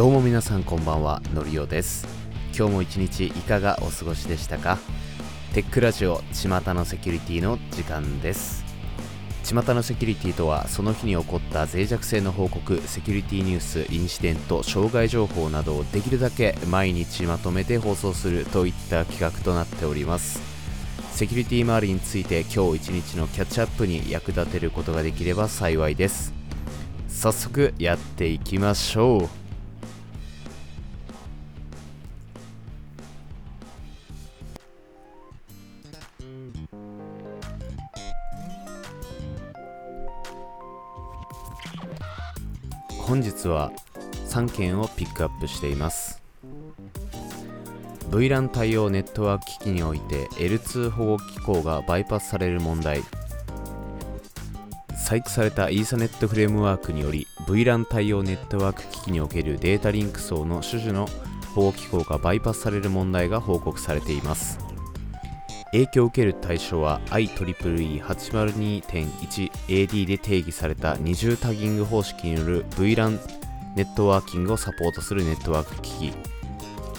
どうも皆さんこんばんはのりおです。今日も一日いかがお過ごしでしたか？テックラジオ巷のセキュリティの時間です。巷のセキュリティとはその日に起こった脆弱性の報告セキュリティニュースインシデント障害情報などをできるだけ毎日まとめて放送するといった企画となっております。セキュリティ周りについて今日一日のキャッチアップに役立てることができれば幸いです。早速やっていきましょう。本日は3件をピックアップしています。VLAN 対応ネットワーク機器において L2 保護機構がバイパスされる問題。細工されたイーサネットフレームワークにより VLAN 対応ネットワーク機器におけるデータリンク層の種々の保護機構がバイパスされる問題が報告されています。影響を受ける対象は IEEE802.1AD で定義された二重タギング方式による VLAN ネットワーキングをサポートするネットワーク機器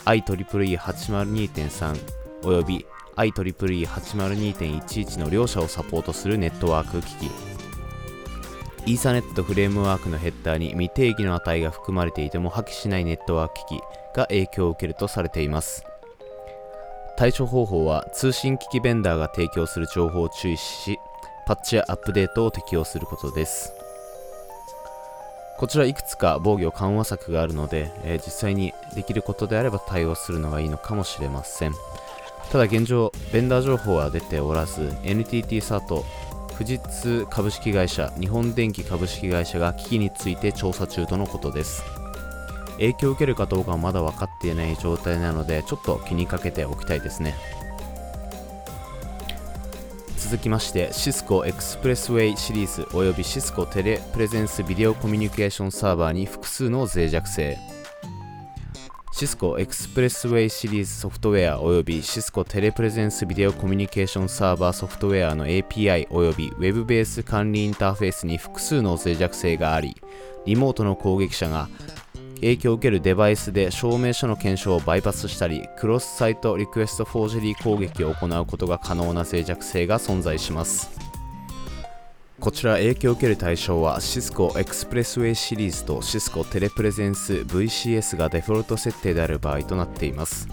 IEEE802.3 および IEEE802.11 の両者をサポートするネットワーク機器。イーサネットフレームワークのヘッダーに未定義の値が含まれていても破棄しないネットワーク機器が影響を受けるとされています。対処方法は通信機器ベンダーが提供する情報を注意しパッチやアップデートを適用することです。こちらいくつか防御緩和策があるので、えー、実際にできることであれば対応するのがいいのかもしれません。ただ現状ベンダー情報は出ておらず NTT サート富士通株式会社日本電機株式会社が機器について調査中とのことです。影響を受けるかどうかはまだ分かっていない状態なのでちょっと気にかけておきたいですね。続きまして Cisco Expressway シリーズおよび Cisco TelePresence Video Communication Server に複数の脆弱性。Cisco Expressway シリーズソフトウェアおよび Cisco TelePresence Video Communication Server ソフトウェアの API および Web ベース管理インターフェースに複数の脆弱性がありリモートの攻撃者が影響を受けるデバイスで証明書の検証をバイパスしたり、クロスサイトリクエストフォージェリー攻撃を行うことが可能な脆弱性が存在します。こちら影響を受ける対象はシスコエクスプレスウェイシリーズとシスコテレプレゼンス VCS がデフォルト設定である場合となっています。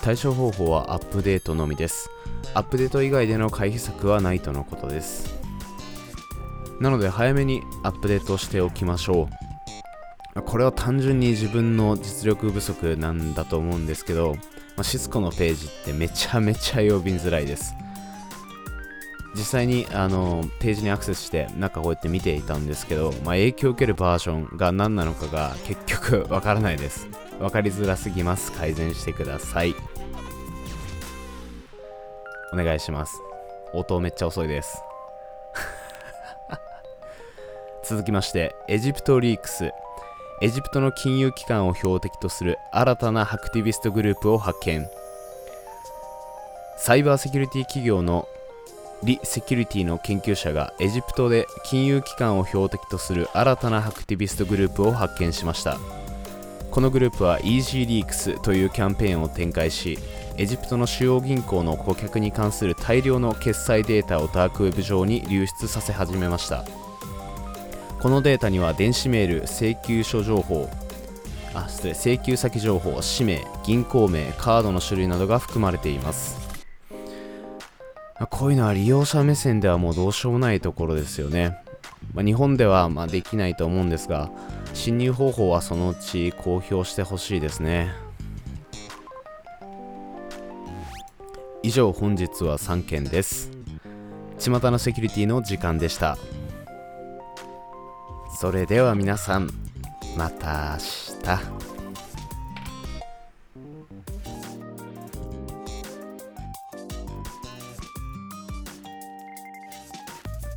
対処方法はアップデートのみです。アップデート以外での回避策はないとのことです。なので早めにアップデートしておきましょう。これは単純に自分の実力不足なんだと思うんですけど、まあ、シスコのページってめちゃめちゃ呼びづらいです。実際にあのページにアクセスして中こうやって見ていたんですけど、まあ、影響を受けるバージョンが何なのかが結局わからないです。わかりづらすぎます。改善してください。お願いします。音めっちゃ遅いです。続きまして、エジプトリークスエジプトの金融機関を標的とする新たなアクティビストグループを発見。サイバーセキュリティ企業のリ・セキュリティの研究者がエジプトで金融機関を標的とする新たなアクティビストグループを発見しました。このグループは EasyLeaks というキャンペーンを展開しエジプトの主要銀行の顧客に関する大量の決済データをダークウェブ上に流出させ始めました。このデータには電子メール請求書情報あ失礼請求先情報氏名銀行名カードの種類などが含まれています。こういうのは利用者目線ではもうどうしようもないところですよね、まあ、日本ではまできないと思うんですが侵入方法はそのうち公表してほしいですね。以上本日は3件です。巷のセキュリティの時間でした。それでは皆さんまた明日。